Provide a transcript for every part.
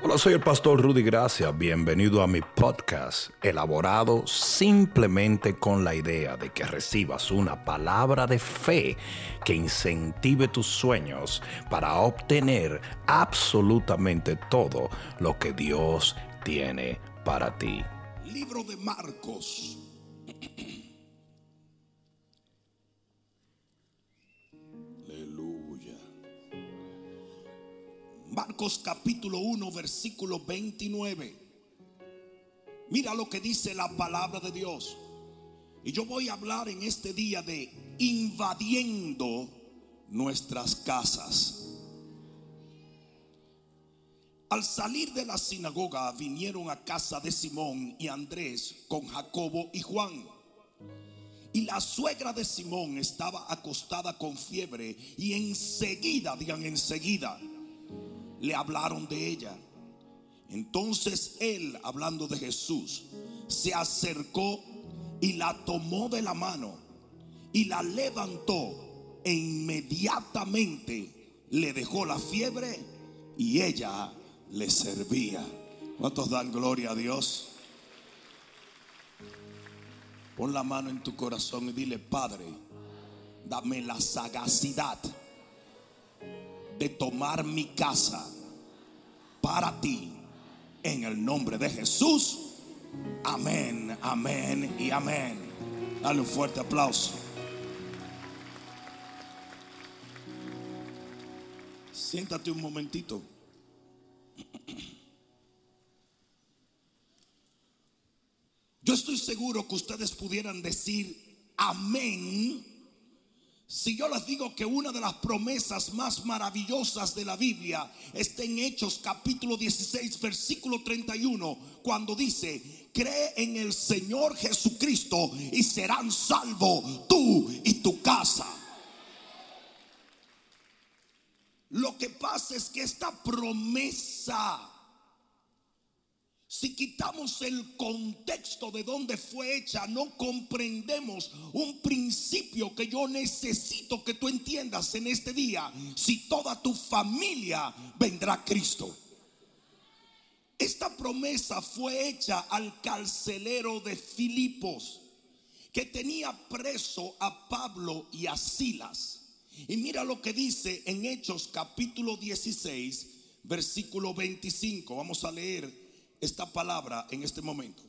Hola, soy el pastor Rudy Gracia. Bienvenido a mi podcast, elaborado simplemente con la idea de que recibas una palabra de fe que incentive tus sueños para obtener absolutamente todo lo que Dios tiene para ti. Libro de Marcos. Marcos capítulo 1, versículo 29. Mira lo que dice la palabra de Dios. Y yo voy a hablar en este día de invadiendo nuestras casas. Al salir de la sinagoga vinieron a casa de Simón y Andrés con Jacobo y Juan. Y la suegra de Simón estaba acostada con fiebre y enseguida, digan enseguida, le hablaron de ella. Entonces él, hablando de Jesús, se acercó y la tomó de la mano y la levantó e inmediatamente le dejó la fiebre y ella le servía. ¿Cuántos dan gloria a Dios? Pon la mano en tu corazón y dile, Padre, dame la sagacidad de tomar mi casa para ti en el nombre de Jesús. Amén, amén y amén. Dale un fuerte aplauso. Siéntate un momentito. Yo estoy seguro que ustedes pudieran decir amén si yo les digo que una de las promesas más maravillosas de la Biblia está en Hechos capítulo 16 versículo 31 cuando dice, cree en el Señor Jesucristo y serán salvos tú y tu casa. Lo que pasa es que esta promesa si quitamos el contexto de dónde fue hecha, no comprendemos un principio que yo necesito que tú entiendas en este día. Si toda tu familia vendrá a Cristo. Esta promesa fue hecha al carcelero de Filipos, que tenía preso a Pablo y a Silas. Y mira lo que dice en Hechos capítulo 16, versículo 25. Vamos a leer esta palabra en este momento.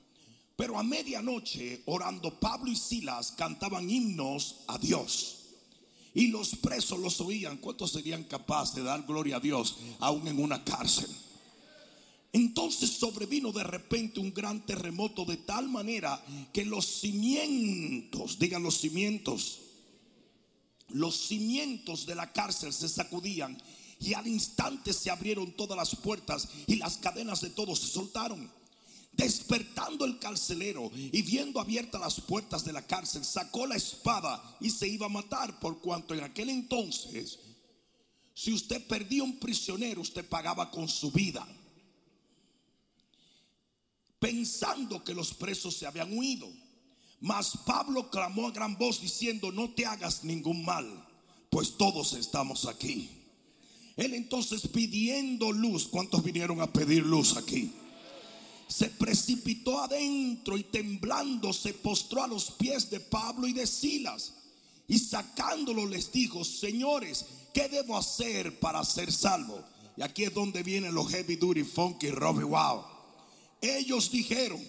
Pero a medianoche, orando, Pablo y Silas cantaban himnos a Dios. Y los presos los oían. ¿Cuántos serían capaces de dar gloria a Dios aún en una cárcel? Entonces sobrevino de repente un gran terremoto de tal manera que los cimientos, digan los cimientos, los cimientos de la cárcel se sacudían y al instante se abrieron todas las puertas y las cadenas de todos se soltaron. Despertando el carcelero y viendo abiertas las puertas de la cárcel, sacó la espada y se iba a matar, por cuanto en aquel entonces, si usted perdía un prisionero, usted pagaba con su vida. Pensando que los presos se habían huido. Mas Pablo clamó a gran voz diciendo, no te hagas ningún mal, pues todos estamos aquí. Él entonces pidiendo luz, ¿cuántos vinieron a pedir luz aquí? Se precipitó adentro y temblando se postró a los pies de Pablo y de Silas. Y sacándolo les dijo, señores, ¿qué debo hacer para ser salvo? Y aquí es donde vienen los heavy duty, funky, Robbie Wow. Ellos dijeron,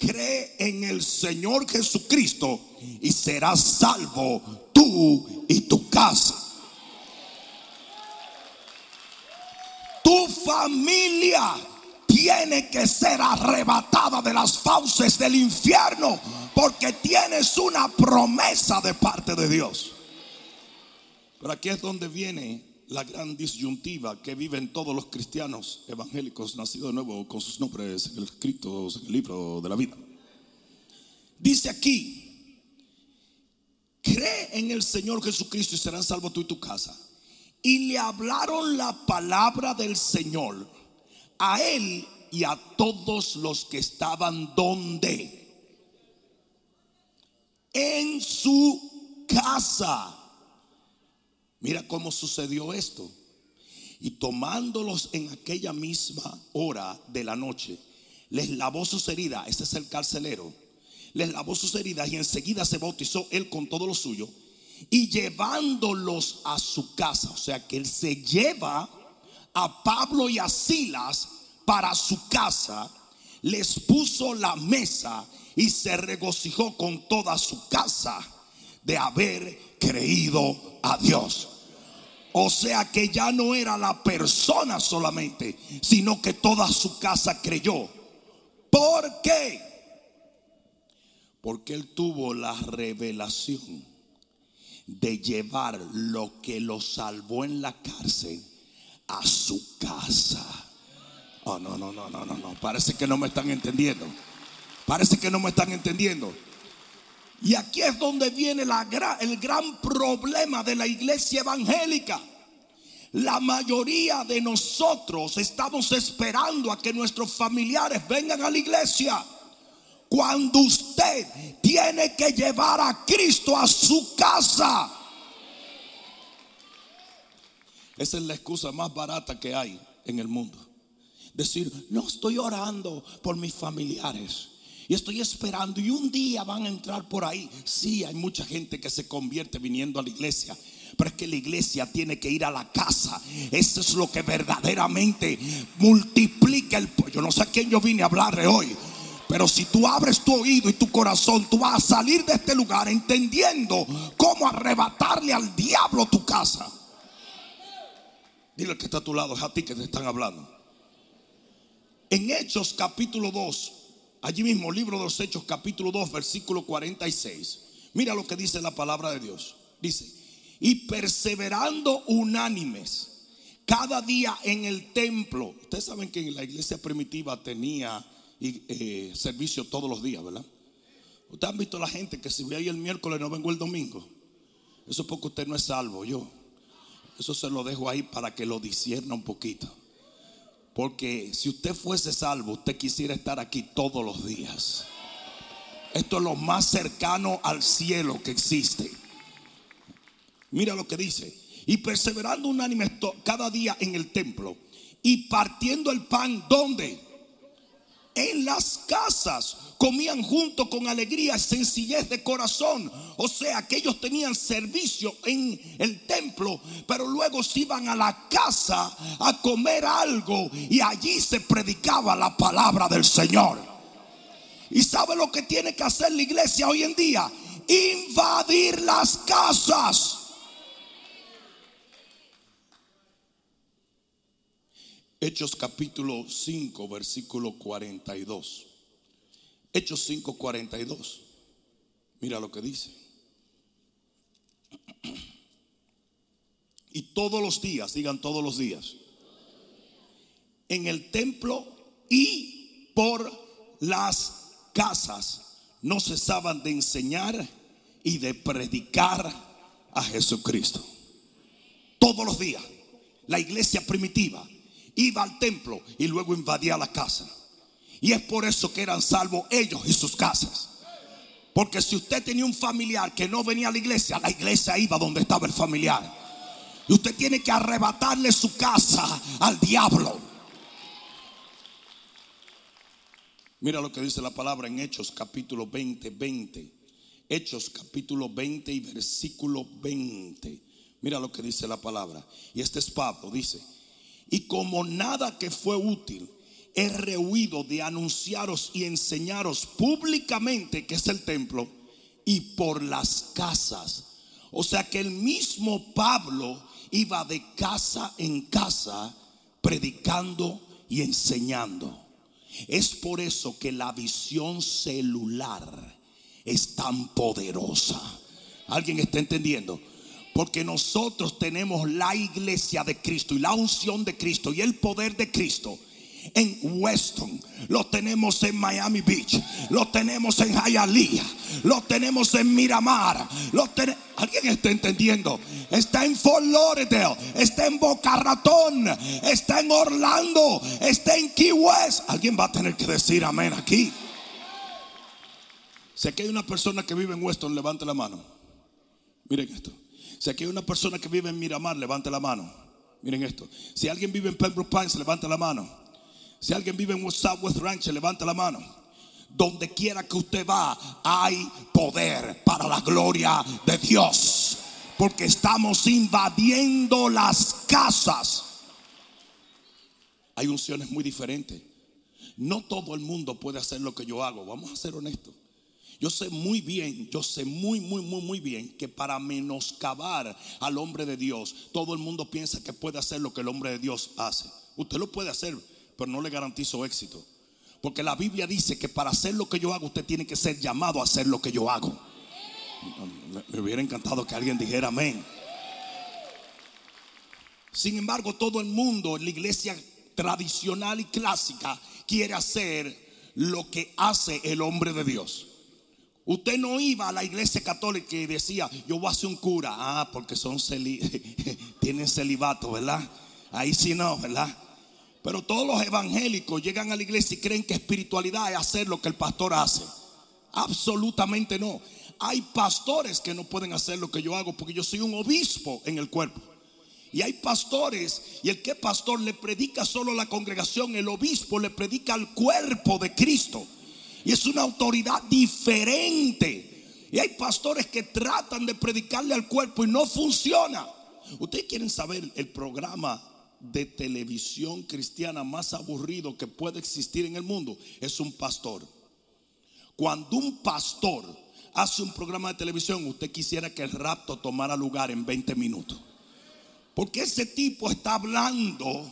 cree en el Señor Jesucristo y serás salvo tú y tu casa. Tu familia tiene que ser arrebatada de las fauces del infierno porque tienes una promesa de parte de Dios. Pero aquí es donde viene la gran disyuntiva que viven todos los cristianos evangélicos nacidos de nuevo con sus nombres escritos en el libro de la vida. Dice aquí, cree en el Señor Jesucristo y serán salvos tú y tu casa. Y le hablaron la palabra del Señor a él y a todos los que estaban donde. En su casa. Mira cómo sucedió esto. Y tomándolos en aquella misma hora de la noche, les lavó sus heridas. Este es el carcelero. Les lavó sus heridas y enseguida se bautizó él con todo lo suyo. Y llevándolos a su casa, o sea que él se lleva a Pablo y a Silas para su casa, les puso la mesa y se regocijó con toda su casa de haber creído a Dios. O sea que ya no era la persona solamente, sino que toda su casa creyó. ¿Por qué? Porque él tuvo la revelación de llevar lo que lo salvó en la cárcel a su casa. Oh, no, no, no, no, no, no. Parece que no me están entendiendo. Parece que no me están entendiendo. Y aquí es donde viene la el gran problema de la iglesia evangélica. La mayoría de nosotros estamos esperando a que nuestros familiares vengan a la iglesia. Cuando usted tiene que llevar a Cristo a su casa. Esa es la excusa más barata que hay en el mundo. Decir, no estoy orando por mis familiares. Y estoy esperando y un día van a entrar por ahí. Sí, hay mucha gente que se convierte viniendo a la iglesia. Pero es que la iglesia tiene que ir a la casa. Eso es lo que verdaderamente multiplica el... Yo no sé a quién yo vine a hablarle hoy. Pero si tú abres tu oído y tu corazón, tú vas a salir de este lugar entendiendo cómo arrebatarle al diablo tu casa. Dile que está a tu lado, es a ti que te están hablando. En Hechos capítulo 2, allí mismo, libro de los Hechos capítulo 2, versículo 46. Mira lo que dice la palabra de Dios. Dice, y perseverando unánimes cada día en el templo. Ustedes saben que en la iglesia primitiva tenía eh, servicio todos los días, ¿verdad? Ustedes han visto la gente que si voy ahí el miércoles no vengo el domingo. Eso es porque usted no es salvo, yo. Eso se lo dejo ahí para que lo disierna un poquito. Porque si usted fuese salvo, usted quisiera estar aquí todos los días. Esto es lo más cercano al cielo que existe. Mira lo que dice. Y perseverando unánime cada día en el templo y partiendo el pan, ¿dónde? En las casas comían junto con alegría y sencillez de corazón. O sea que ellos tenían servicio en el templo, pero luego se iban a la casa a comer algo y allí se predicaba la palabra del Señor. ¿Y sabe lo que tiene que hacer la iglesia hoy en día? Invadir las casas. Hechos capítulo 5, versículo 42. Hechos 5, 42. Mira lo que dice. Y todos los días, digan todos los días, en el templo y por las casas no cesaban de enseñar y de predicar a Jesucristo. Todos los días, la iglesia primitiva iba al templo y luego invadía la casa. Y es por eso que eran salvos ellos y sus casas. Porque si usted tenía un familiar que no venía a la iglesia, la iglesia iba donde estaba el familiar. Y usted tiene que arrebatarle su casa al diablo. Mira lo que dice la palabra en Hechos capítulo 20, 20. Hechos capítulo 20 y versículo 20. Mira lo que dice la palabra. Y este es Pablo, dice. Y como nada que fue útil, he rehuido de anunciaros y enseñaros públicamente que es el templo y por las casas. O sea que el mismo Pablo iba de casa en casa predicando y enseñando. Es por eso que la visión celular es tan poderosa. ¿Alguien está entendiendo? Porque nosotros tenemos la iglesia de Cristo y la unción de Cristo y el poder de Cristo en Weston, lo tenemos en Miami Beach, lo tenemos en Hialeah, lo tenemos en Miramar, ¿Alguien está entendiendo? Está en Fort Lauderdale, está en Boca Ratón, está en Orlando, está en Key West. Alguien va a tener que decir amén aquí. Si aquí hay una persona que vive en Weston, levante la mano. Miren esto. Si aquí hay una persona que vive en Miramar, levante la mano. Miren esto. Si alguien vive en Pembroke Pines, levanta la mano. Si alguien vive en Southwest Ranch, levanta la mano. Donde quiera que usted va, hay poder para la gloria de Dios. Porque estamos invadiendo las casas. Hay unciones muy diferentes. No todo el mundo puede hacer lo que yo hago. Vamos a ser honestos. Yo sé muy bien, yo sé muy, muy, muy, muy bien que para menoscabar al hombre de Dios, todo el mundo piensa que puede hacer lo que el hombre de Dios hace. Usted lo puede hacer, pero no le garantizo éxito. Porque la Biblia dice que para hacer lo que yo hago, usted tiene que ser llamado a hacer lo que yo hago. Me hubiera encantado que alguien dijera amén. Sin embargo, todo el mundo la iglesia tradicional y clásica quiere hacer lo que hace el hombre de Dios. Usted no iba a la iglesia católica y decía, yo voy a ser un cura. Ah, porque son tienen celibato, ¿verdad? Ahí sí no, ¿verdad? Pero todos los evangélicos llegan a la iglesia y creen que espiritualidad es hacer lo que el pastor hace. Absolutamente no. Hay pastores que no pueden hacer lo que yo hago porque yo soy un obispo en el cuerpo. Y hay pastores y el que pastor le predica solo a la congregación, el obispo le predica al cuerpo de Cristo. Y es una autoridad diferente. Y hay pastores que tratan de predicarle al cuerpo y no funciona. Ustedes quieren saber el programa de televisión cristiana más aburrido que puede existir en el mundo. Es un pastor. Cuando un pastor hace un programa de televisión, usted quisiera que el rapto tomara lugar en 20 minutos. Porque ese tipo está hablando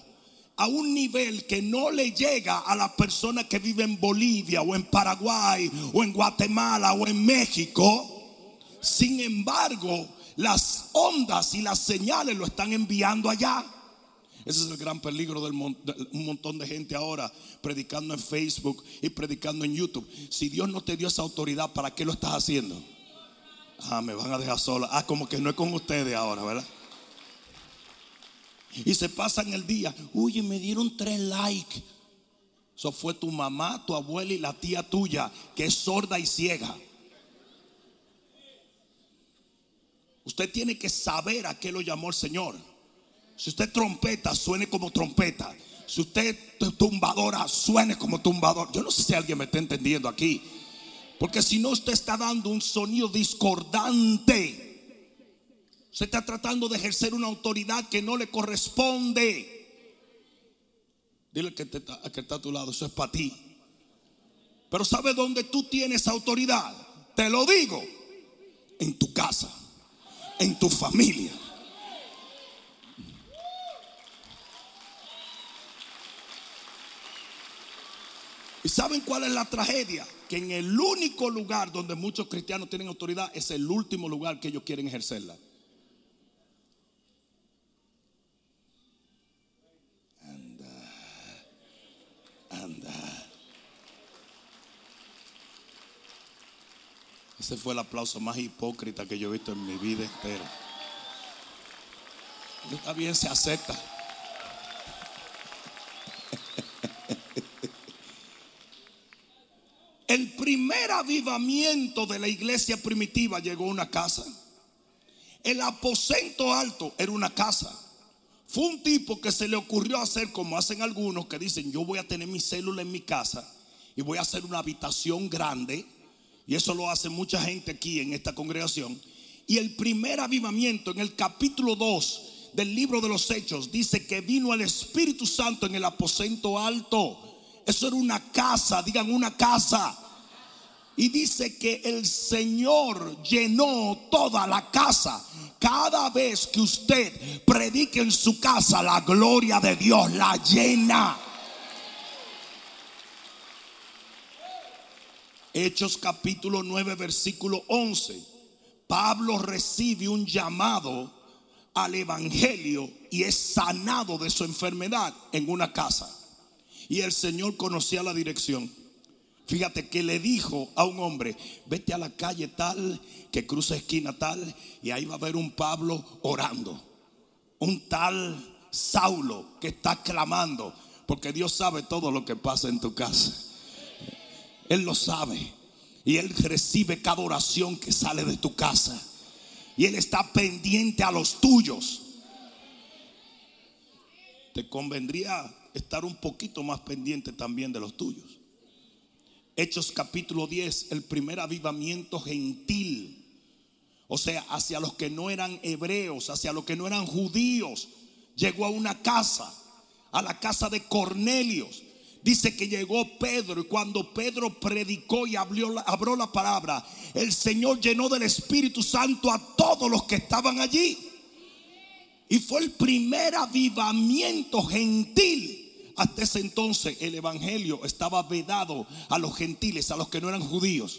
a un nivel que no le llega a la persona que vive en Bolivia o en Paraguay o en Guatemala o en México. Sin embargo, las ondas y las señales lo están enviando allá. Ese es el gran peligro de un montón de gente ahora predicando en Facebook y predicando en YouTube. Si Dios no te dio esa autoridad, ¿para qué lo estás haciendo? Ah, me van a dejar sola. Ah, como que no es con ustedes ahora, ¿verdad? Y se pasan el día. Uy, me dieron tres likes. Eso fue tu mamá, tu abuela y la tía tuya, que es sorda y ciega. Usted tiene que saber a qué lo llamó el Señor. Si usted trompeta, suene como trompeta. Si usted tumbadora, suene como tumbador. Yo no sé si alguien me está entendiendo aquí. Porque si no, usted está dando un sonido discordante. Se está tratando de ejercer una autoridad que no le corresponde. Dile que, te, que está a tu lado, eso es para ti. Pero ¿sabe dónde tú tienes autoridad? Te lo digo. En tu casa, en tu familia. ¿Y saben cuál es la tragedia? Que en el único lugar donde muchos cristianos tienen autoridad es el último lugar que ellos quieren ejercerla. Ese fue el aplauso más hipócrita que yo he visto en mi vida entera. Está bien, se acepta. El primer avivamiento de la iglesia primitiva llegó a una casa. El aposento alto era una casa. Fue un tipo que se le ocurrió hacer como hacen algunos que dicen, yo voy a tener mi célula en mi casa y voy a hacer una habitación grande. Y eso lo hace mucha gente aquí en esta congregación. Y el primer avivamiento en el capítulo 2 del libro de los Hechos dice que vino el Espíritu Santo en el aposento alto. Eso era una casa, digan una casa. Y dice que el Señor llenó toda la casa. Cada vez que usted predique en su casa, la gloria de Dios la llena. Hechos capítulo 9, versículo 11. Pablo recibe un llamado al Evangelio y es sanado de su enfermedad en una casa. Y el Señor conocía la dirección. Fíjate que le dijo a un hombre, vete a la calle tal, que cruza esquina tal, y ahí va a haber un Pablo orando. Un tal Saulo que está clamando, porque Dios sabe todo lo que pasa en tu casa. Él lo sabe. Y Él recibe cada oración que sale de tu casa. Y Él está pendiente a los tuyos. te convendría estar un poquito más pendiente también de los tuyos. Hechos capítulo 10, el primer avivamiento gentil. O sea, hacia los que no eran hebreos, hacia los que no eran judíos. Llegó a una casa, a la casa de Cornelios. Dice que llegó Pedro y cuando Pedro predicó y abrió la, abrió la palabra, el Señor llenó del Espíritu Santo a todos los que estaban allí. Y fue el primer avivamiento gentil. Hasta ese entonces el Evangelio estaba vedado a los gentiles, a los que no eran judíos.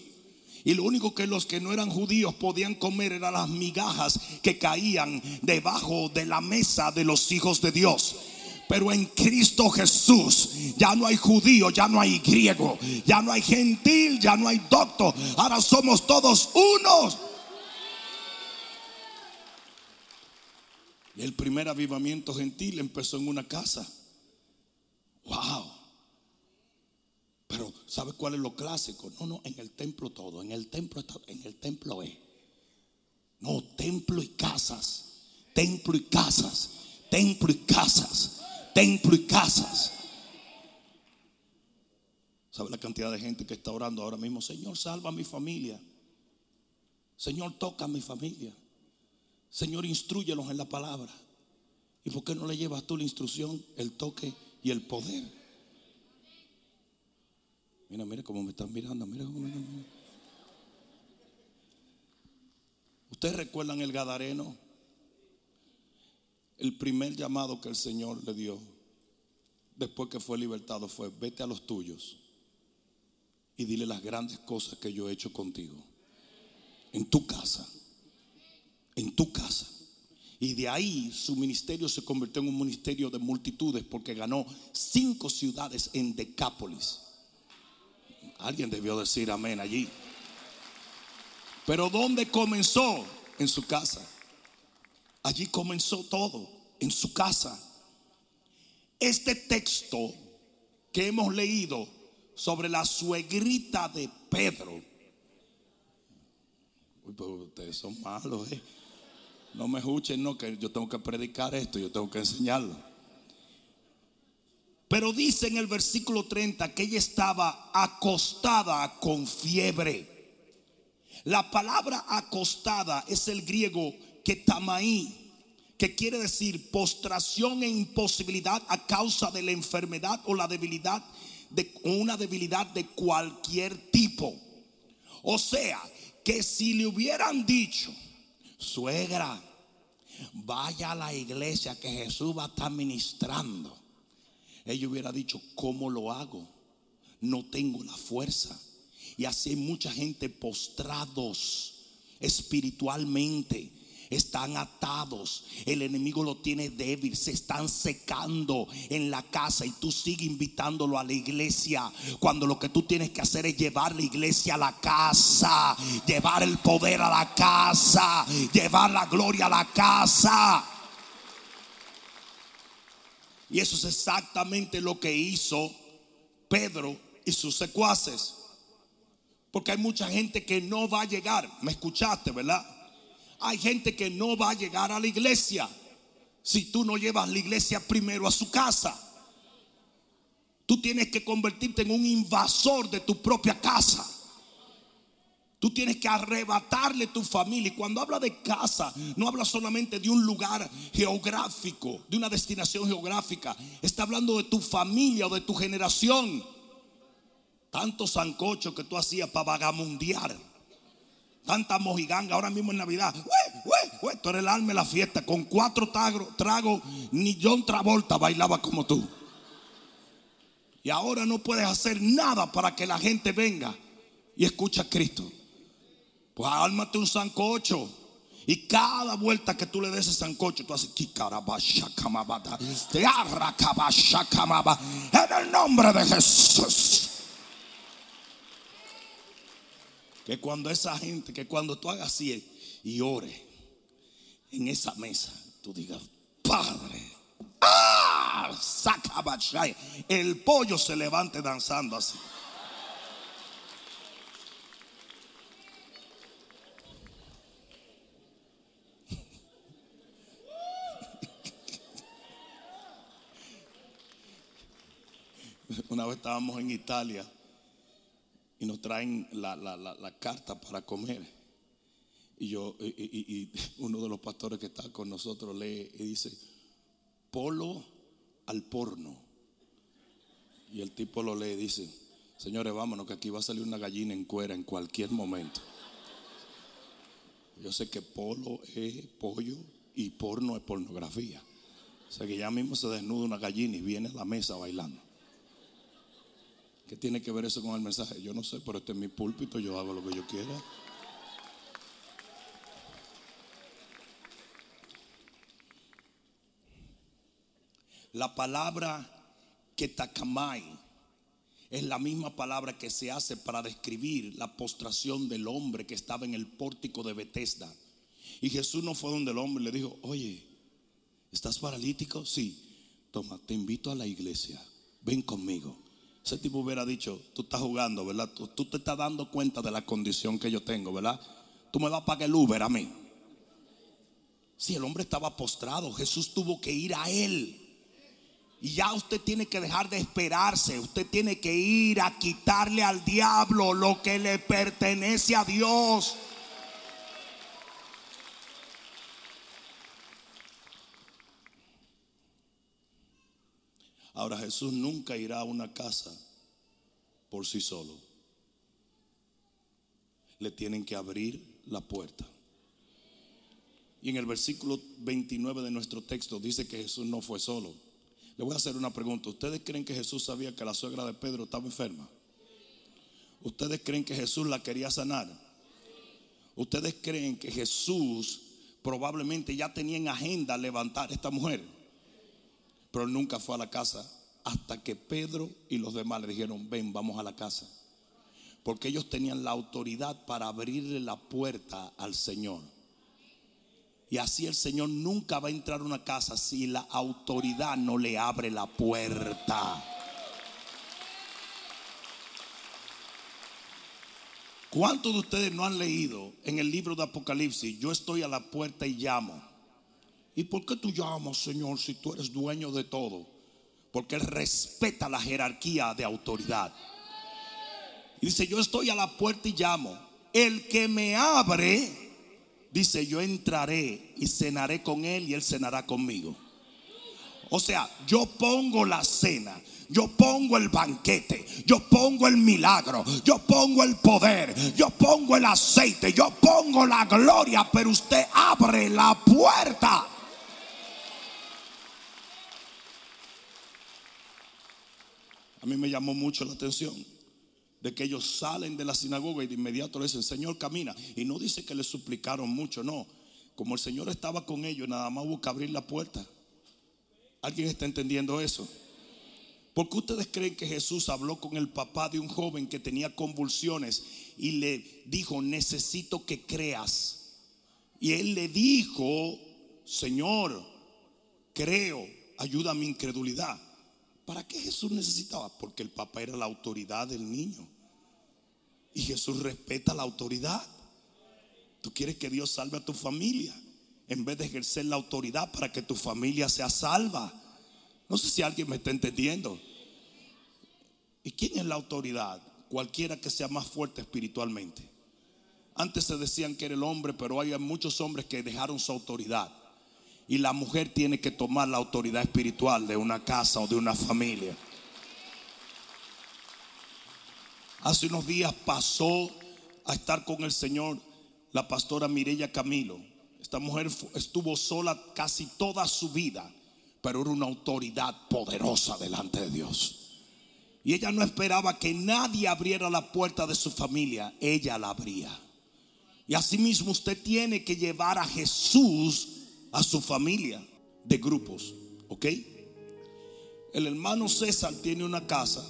Y lo único que los que no eran judíos podían comer eran las migajas que caían debajo de la mesa de los hijos de Dios. Pero en Cristo Jesús ya no hay judío, ya no hay griego, ya no hay gentil, ya no hay doctor. Ahora somos todos unos. Y el primer avivamiento gentil empezó en una casa. Wow. Pero ¿sabe cuál es lo clásico? No, no, en el templo todo, en el templo en el templo es. No, templo y casas. Templo y casas. Templo y casas. Templo y casas. ¿Sabe la cantidad de gente que está orando ahora mismo? Señor, salva a mi familia. Señor, toca a mi familia. Señor, instruyelos en la palabra. ¿Y por qué no le llevas tú la instrucción, el toque y el poder? Mira, mira cómo me están mirando. Mira cómo me están mirando. ¿Ustedes recuerdan el Gadareno? El primer llamado que el Señor le dio después que fue libertado fue, vete a los tuyos y dile las grandes cosas que yo he hecho contigo. En tu casa. En tu casa. Y de ahí su ministerio se convirtió en un ministerio de multitudes porque ganó cinco ciudades en Decápolis. Alguien debió decir amén allí. Pero ¿dónde comenzó? En su casa. Allí comenzó todo, en su casa. Este texto que hemos leído sobre la suegrita de Pedro. Uy, pero ustedes son malos, ¿eh? No me escuchen, no, que yo tengo que predicar esto, yo tengo que enseñarlo. Pero dice en el versículo 30 que ella estaba acostada con fiebre. La palabra acostada es el griego ketamaí, que quiere decir postración e imposibilidad a causa de la enfermedad o la debilidad de una debilidad de cualquier tipo. O sea, que si le hubieran dicho, suegra, vaya a la iglesia que Jesús va a estar ministrando. Ella hubiera dicho, ¿cómo lo hago? No tengo la fuerza. Y así hay mucha gente postrados espiritualmente. Están atados, el enemigo lo tiene débil, se están secando en la casa y tú sigues invitándolo a la iglesia cuando lo que tú tienes que hacer es llevar la iglesia a la casa, llevar el poder a la casa, llevar la gloria a la casa. Y eso es exactamente lo que hizo Pedro y sus secuaces. Porque hay mucha gente que no va a llegar. ¿Me escuchaste, verdad? Hay gente que no va a llegar a la iglesia si tú no llevas la iglesia primero a su casa. Tú tienes que convertirte en un invasor de tu propia casa. Tú tienes que arrebatarle tu familia. Y cuando habla de casa, no habla solamente de un lugar geográfico, de una destinación geográfica. Está hablando de tu familia o de tu generación. Tantos sancochos que tú hacías para vagamundear. Tanta mojiganga ahora mismo en Navidad. Ué, tú eres el alma de la fiesta. Con cuatro tragos, ni John Travolta bailaba como tú. Y ahora no puedes hacer nada para que la gente venga y escuche a Cristo. Pues ármate un sancocho. Y cada vuelta que tú le des ese sancocho, tú haces en el nombre de Jesús. Que cuando esa gente, que cuando tú hagas así y ore en esa mesa, tú digas, Padre, ¡ah! El pollo se levante danzando así. Una vez estábamos en Italia nos traen la, la- la- carta para comer. Y yo, y- y uno de los pastores que está con nosotros lee y dice, polo al porno. Y el tipo lo lee y dice, señores, vámonos que aquí va a salir una gallina en cuera en cualquier momento. Yo sé que polo es pollo y porno es pornografía. O sea que ya mismo se desnuda una gallina y viene a la mesa bailando. ¿Qué tiene que ver eso con el mensaje? Yo no sé, pero este es mi púlpito, yo hago lo que yo quiera. La palabra ketakamai es la misma palabra que se hace para describir la postración del hombre que estaba en el pórtico de Bethesda. Y Jesús no fue donde el hombre le dijo, oye, ¿estás paralítico? Sí. Toma, te invito a la iglesia. Ven conmigo. Ese tipo hubiera dicho, tú estás jugando, ¿verdad? Tú, te estás dando cuenta de la condición que yo tengo, ¿verdad? Tú me vas a pagar el Uber a mí. Si el hombre estaba postrado, Jesús tuvo que ir a él. Y ya usted tiene que dejar de esperarse. Usted tiene que ir a quitarle al diablo lo que le pertenece a Dios. Ahora Jesús nunca irá a una casa por sí solo. Le tienen que abrir la puerta. Y en el versículo 29 de nuestro texto dice que Jesús no fue solo. Le voy a hacer una pregunta. ¿Ustedes creen que Jesús sabía que la suegra de Pedro estaba enferma? ¿Ustedes creen que Jesús la quería sanar? ¿Ustedes creen que Jesús probablemente ya tenía en agenda levantar a esta mujer? Pero nunca fue a la casa hasta que Pedro y los demás le dijeron, ven, vamos a la casa. Porque ellos tenían la autoridad para abrirle la puerta al Señor. Y así el Señor nunca va a entrar a una casa si la autoridad no le abre la puerta. ¿Cuántos de ustedes no han leído en el libro de Apocalipsis? Yo estoy a la puerta y llamo. ¿Y por qué tú llamas, Señor, si tú eres dueño de todo? Porque Él respeta la jerarquía de autoridad. Y dice, yo estoy a la puerta y llamo. El que me abre, dice, yo entraré y cenaré con Él y Él cenará conmigo. O sea, yo pongo la cena, yo pongo el banquete, yo pongo el milagro, yo pongo el poder, yo pongo el aceite, yo pongo la gloria, pero usted abre la puerta. Mí me llamó mucho la atención de que ellos salen de la sinagoga y de inmediato le dicen, Señor, camina. Y no dice que le suplicaron mucho, no. Como el Señor estaba con ellos, nada más que abrir la puerta. ¿Alguien está entendiendo eso? ¿Por qué ustedes creen que Jesús habló con el papá de un joven que tenía convulsiones y le dijo, necesito que creas? Y él le dijo, Señor, creo, ayuda a mi incredulidad. ¿Para qué Jesús necesitaba? Porque el papá era la autoridad del niño. Y Jesús respeta la autoridad. Tú quieres que Dios salve a tu familia en vez de ejercer la autoridad para que tu familia sea salva. No sé si alguien me está entendiendo. ¿Y quién es la autoridad? Cualquiera que sea más fuerte espiritualmente. Antes se decían que era el hombre, pero hay muchos hombres que dejaron su autoridad. Y la mujer tiene que tomar la autoridad espiritual de una casa o de una familia. Hace unos días pasó a estar con el Señor la pastora Mirella Camilo. Esta mujer estuvo sola casi toda su vida, pero era una autoridad poderosa delante de Dios. Y ella no esperaba que nadie abriera la puerta de su familia, ella la abría. Y asimismo usted tiene que llevar a Jesús a su familia de grupos, ¿ok? El hermano César tiene una casa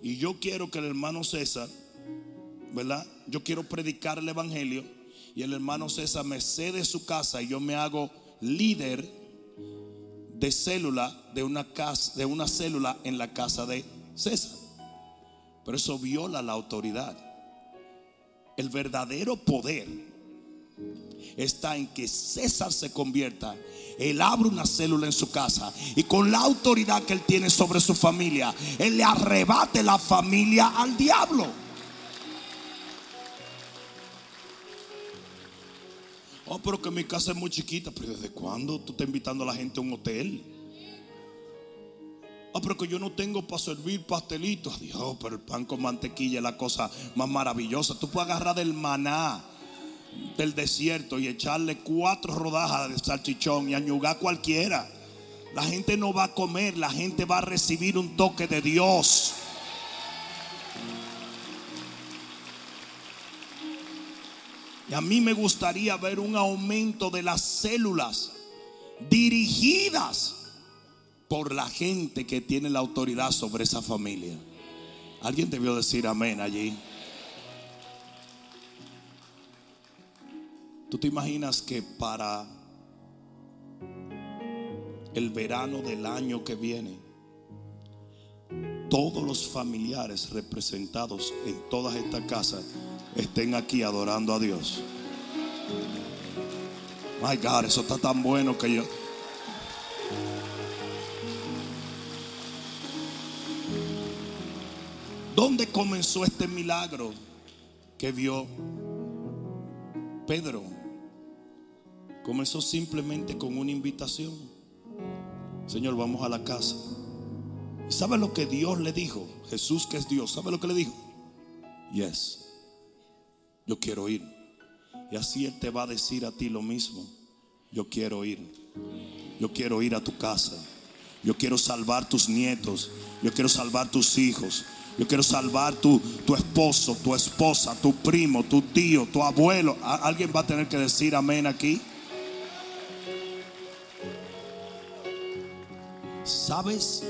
y yo quiero que el hermano César, ¿verdad? Yo quiero predicar el evangelio y el hermano César me cede su casa y yo me hago líder de célula de una casa, de una célula en la casa de César. Pero eso viola la autoridad. El verdadero poder está en que César se convierta Él abre una célula en su casa y con la autoridad que él tiene sobre su familia, él le arrebate la familia al diablo. Oh, pero que mi casa es muy chiquita. Pero ¿desde cuándo tú estás invitando a la gente a un hotel? Oh, pero que yo no tengo para servir pastelitos. Dios, pero el pan con mantequilla es la cosa más maravillosa. Tú puedes agarrar del maná del desierto y echarle cuatro rodajas de salchichón y añugar cualquiera. La gente no va a comer, la gente va a recibir un toque de Dios. Y a mí me gustaría ver un aumento de las células dirigidas por la gente que tiene la autoridad sobre esa familia. Alguien debió decir amén allí. ¿Tú te imaginas que para el verano del año que viene, todos los familiares representados en todas estas casas estén aquí adorando a Dios? My God, eso está tan bueno que yo... ¿Dónde comenzó este milagro que vio Pedro? Comenzó simplemente con una invitación. Señor, vamos a la casa. ¿Y sabe lo que Dios le dijo? Jesús que es Dios, ¿sabe lo que le dijo? Yes, yo quiero ir. Y así Él te va a decir a ti lo mismo. Yo quiero ir. Yo quiero ir a tu casa. Yo quiero salvar tus nietos. Yo quiero salvar tus hijos. Yo quiero salvar tu, tu esposo, tu esposa, tu primo, tu tío, tu abuelo. Alguien va a tener que decir amén aquí. ¿Sabes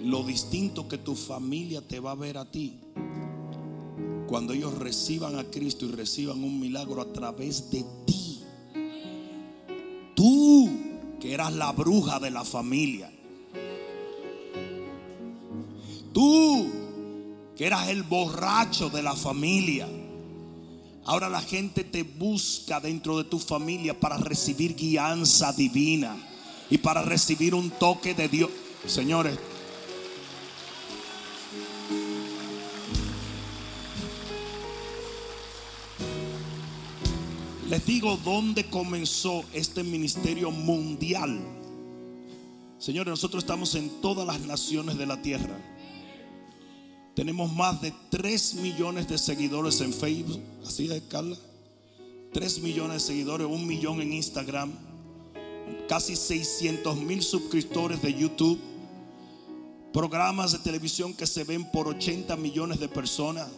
lo distinto que tu familia te va a ver a ti? Cuando ellos reciban a Cristo y reciban un milagro a través de ti. Tú, que eras la bruja de la familia. Tú, que eras el borracho de la familia. Ahora la gente te busca dentro de tu familia para recibir guianza divina y para recibir un toque de Dios. Señores, les digo dónde comenzó este ministerio mundial. Señores, nosotros estamos en todas las naciones de la tierra. Tenemos más de 3 millones de seguidores en Facebook. Así es, Carla. 3 millones de seguidores, un millón en Instagram. Casi 600 mil suscriptores de YouTube. Programas de televisión que se ven por 80 millones de personas.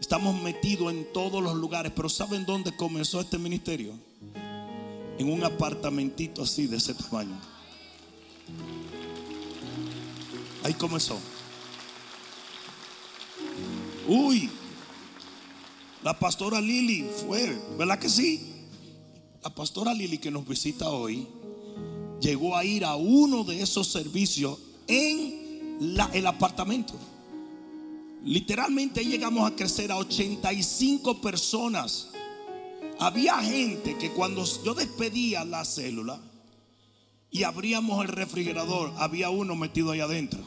Estamos metidos en todos los lugares. Pero ¿saben dónde comenzó este ministerio? En un apartamentito así de ese tamaño. Ahí comenzó. Uy, la pastora Lili fue, ¿verdad que sí? La pastora Lili que nos visita hoy llegó a ir a uno de esos servicios en el apartamento. Literalmente llegamos a crecer a 85 personas. Había gente que cuando yo despedía la célula y abríamos el refrigerador, había uno metido ahí adentro.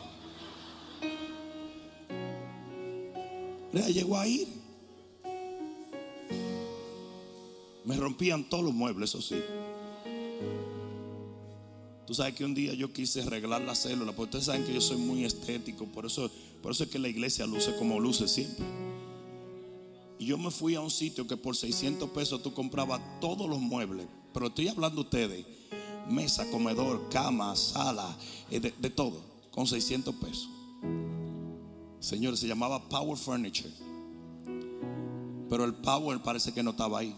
llegó a ir. Me rompían todos los muebles, eso sí. Tú sabes que un día yo quise arreglar la célula, porque ustedes saben que yo soy muy estético, por eso, por eso es que la iglesia luce como luce siempre. Y yo me fui a un sitio que por 600 pesos tú comprabas todos los muebles, pero estoy hablando ustedes, mesa, comedor, cama, sala, eh, de, de todo, con 600 pesos. Señores, se llamaba Power Furniture. Pero el Power parece que no estaba ahí.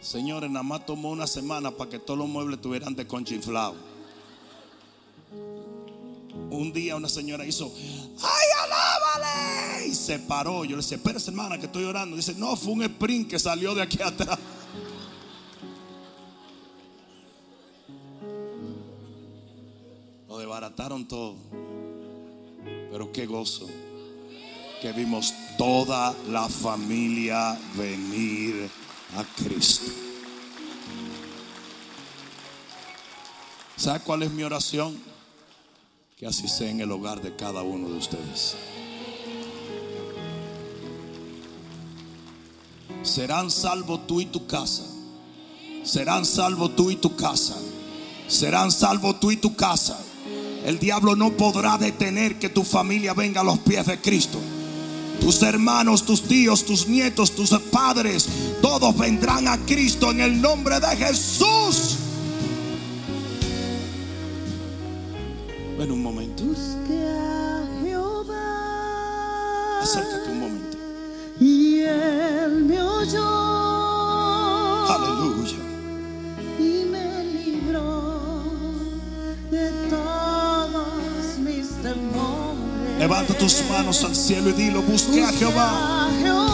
Señores, nada más tomó una semana para que todos los muebles estuvieran de conchinflado. Un día una señora hizo, ¡ay, alábale! Y se paró. Yo le decía, espérese, hermana, que estoy orando. Dice, no, fue un sprint que salió de aquí atrás. desbarataron todo. Pero qué gozo que vimos toda la familia venir a Cristo. ¿Sabe cuál es mi oración? Que así sea en el hogar de cada uno de ustedes. Serán salvos tú y tu casa. Serán salvos tú y tu casa. Serán salvos tú y tu casa. El diablo no podrá detener que tu familia venga a los pies de Cristo. Tus hermanos, tus tíos, tus nietos, tus padres, todos vendrán a Cristo en el nombre de Jesús. Ven un momento. Tus manos al cielo y dilo, busque a Jehová.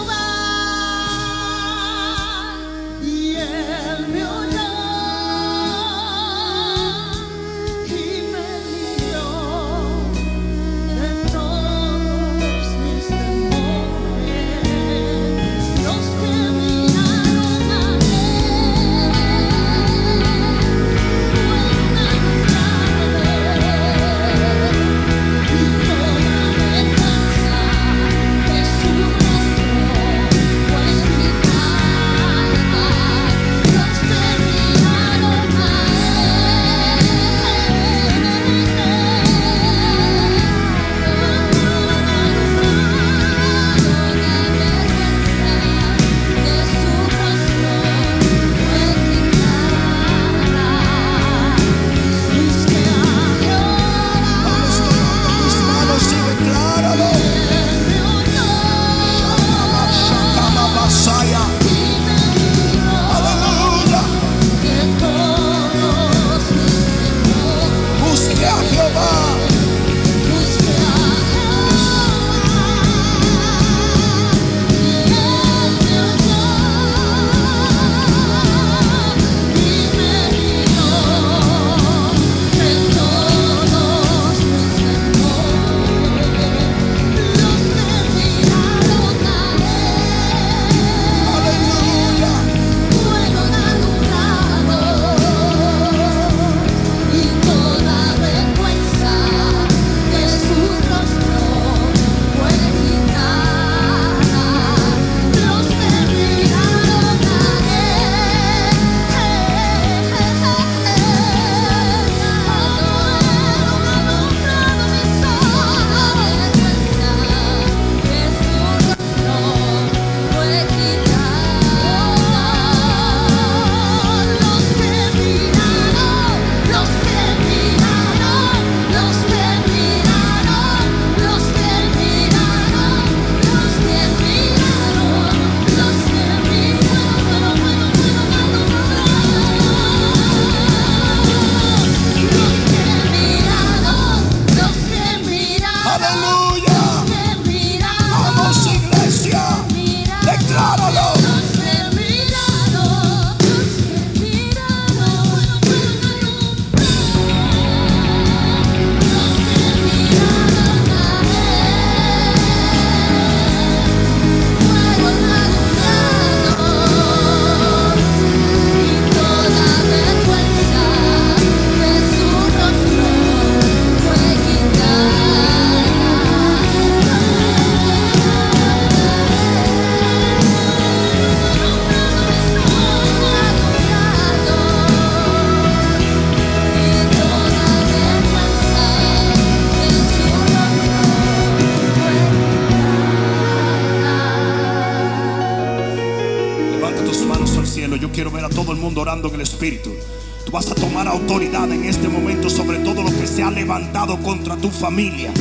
Tú vas a tomar autoridad en este momento sobre todo lo que se ha levantado contra tu familia.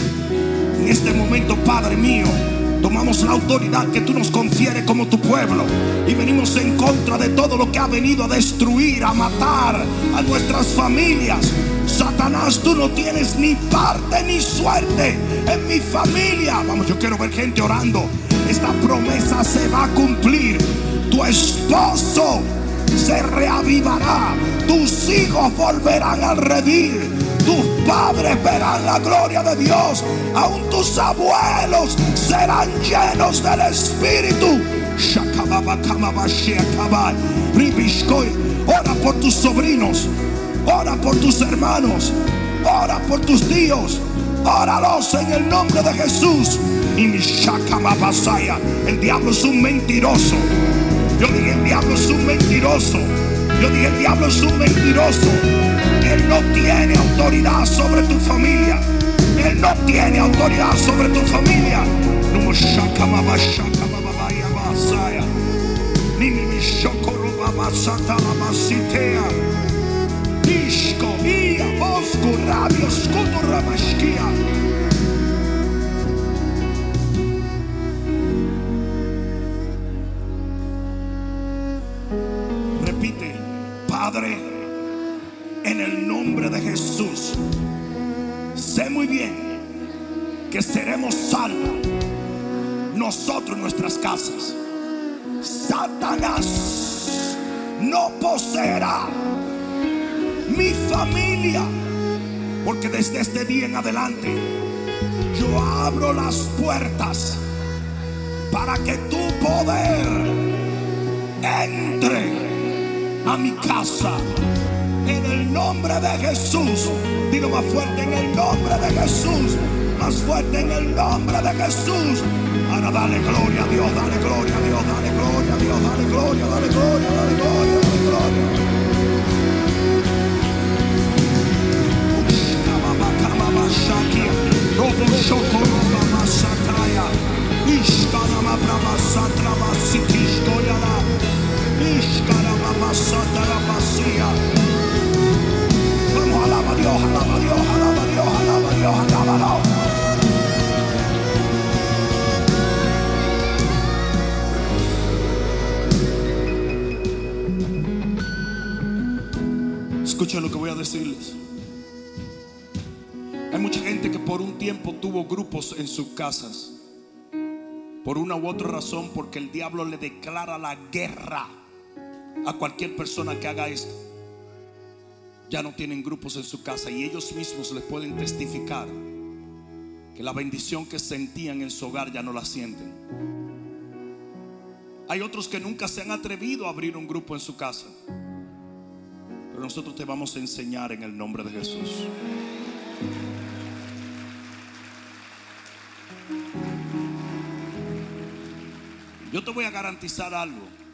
En este momento, Padre mío, tomamos la autoridad que tú nos confieres como tu pueblo y venimos en contra de todo lo que ha venido a destruir, a matar a nuestras familias. Satanás, tú no tienes ni parte ni suerte en mi familia. Vamos, yo quiero ver gente orando. Esta promesa se va a cumplir. Tu esposo se reavivará. Tus hijos volverán al redil. Tus padres verán la gloria de Dios. Aún tus abuelos serán llenos del Espíritu. Ora por tus sobrinos. Ora por tus hermanos. Ora por tus tíos. Óralos en el nombre de Jesús. Y mi. El diablo es un mentiroso. Yo dije, el diablo es un mentiroso. Yo dije, el diablo es un mentiroso. Él no tiene autoridad sobre tu familia. Él no tiene autoridad sobre tu familia. Ishko, ia, bosco, rabio, ramashkia. Padre, en el nombre de Jesús, sé muy bien que seremos salvos nosotros en nuestras casas. Satanás no poseerá mi familia, porque desde este día en adelante yo abro las puertas para que tu poder entre a mi casa. En el nombre de Jesús. Dilo más fuerte en el nombre de Jesús. Más fuerte en el nombre de Jesús. Ahora dale gloria a Dios, dale gloria a Dios, dale gloria a Dios, dale gloria, dale gloria, dale gloria, dale gloria. Roba Masataya, Ishkanama Ishkanama Masatara Basia. Vamos, alaba a Dios, alaba a Dios, alaba a Dios, alaba a Dios, alaba a Dios. Escuchen lo que voy a decirles. Hay mucha gente que por un tiempo tuvo grupos en sus casas. Por una u otra razón, porque el diablo le declara la guerra a cualquier persona que haga esto. Ya no tienen grupos en su casa y ellos mismos les pueden testificar que la bendición que sentían en su hogar ya no la sienten. Hay otros que nunca se han atrevido a abrir un grupo en su casa. Pero nosotros te vamos a enseñar en el nombre de Jesús. Yo te voy a garantizar algo.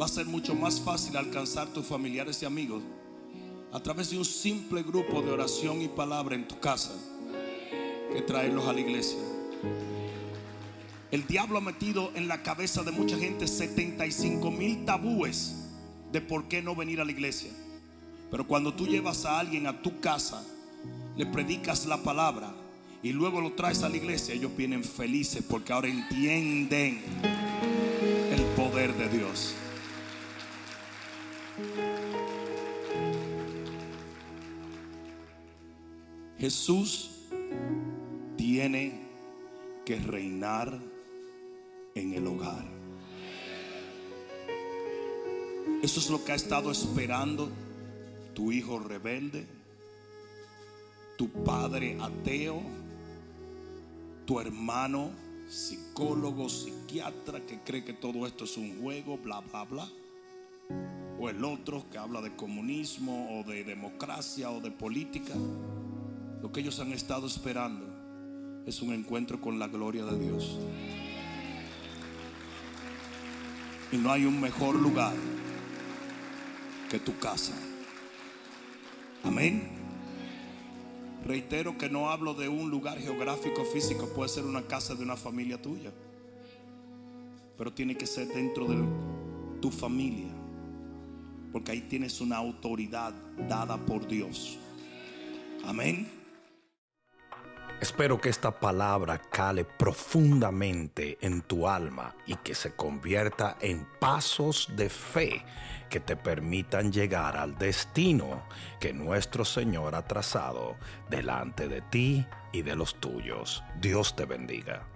Va a ser mucho más fácil alcanzar tus familiares y amigos a través de un simple grupo de oración y palabra en tu casa que traerlos a la iglesia. El diablo ha metido en la cabeza de mucha gente 75 mil tabúes de por qué no venir a la iglesia. Pero cuando tú llevas a alguien a tu casa, le predicas la palabra y luego lo traes a la iglesia, ellos vienen felices porque ahora entienden el poder de Dios. Jesús tiene que reinar en el hogar. Eso es lo que ha estado esperando tu hijo rebelde, tu padre ateo, tu hermano psicólogo, psiquiatra que cree que todo esto es un juego, bla, bla, bla. O el otro que habla de comunismo o de democracia o de política. Lo que ellos han estado esperando es un encuentro con la gloria de Dios. Y no hay un mejor lugar que tu casa. Amén. Reitero que no hablo de un lugar geográfico físico, puede ser una casa de una familia tuya. Pero tiene que ser dentro de tu familia. Porque ahí tienes una autoridad dada por Dios. Amén. Espero que esta palabra cale profundamente en tu alma y que se convierta en pasos de fe que te permitan llegar al destino que nuestro Señor ha trazado delante de ti y de los tuyos. Dios te bendiga.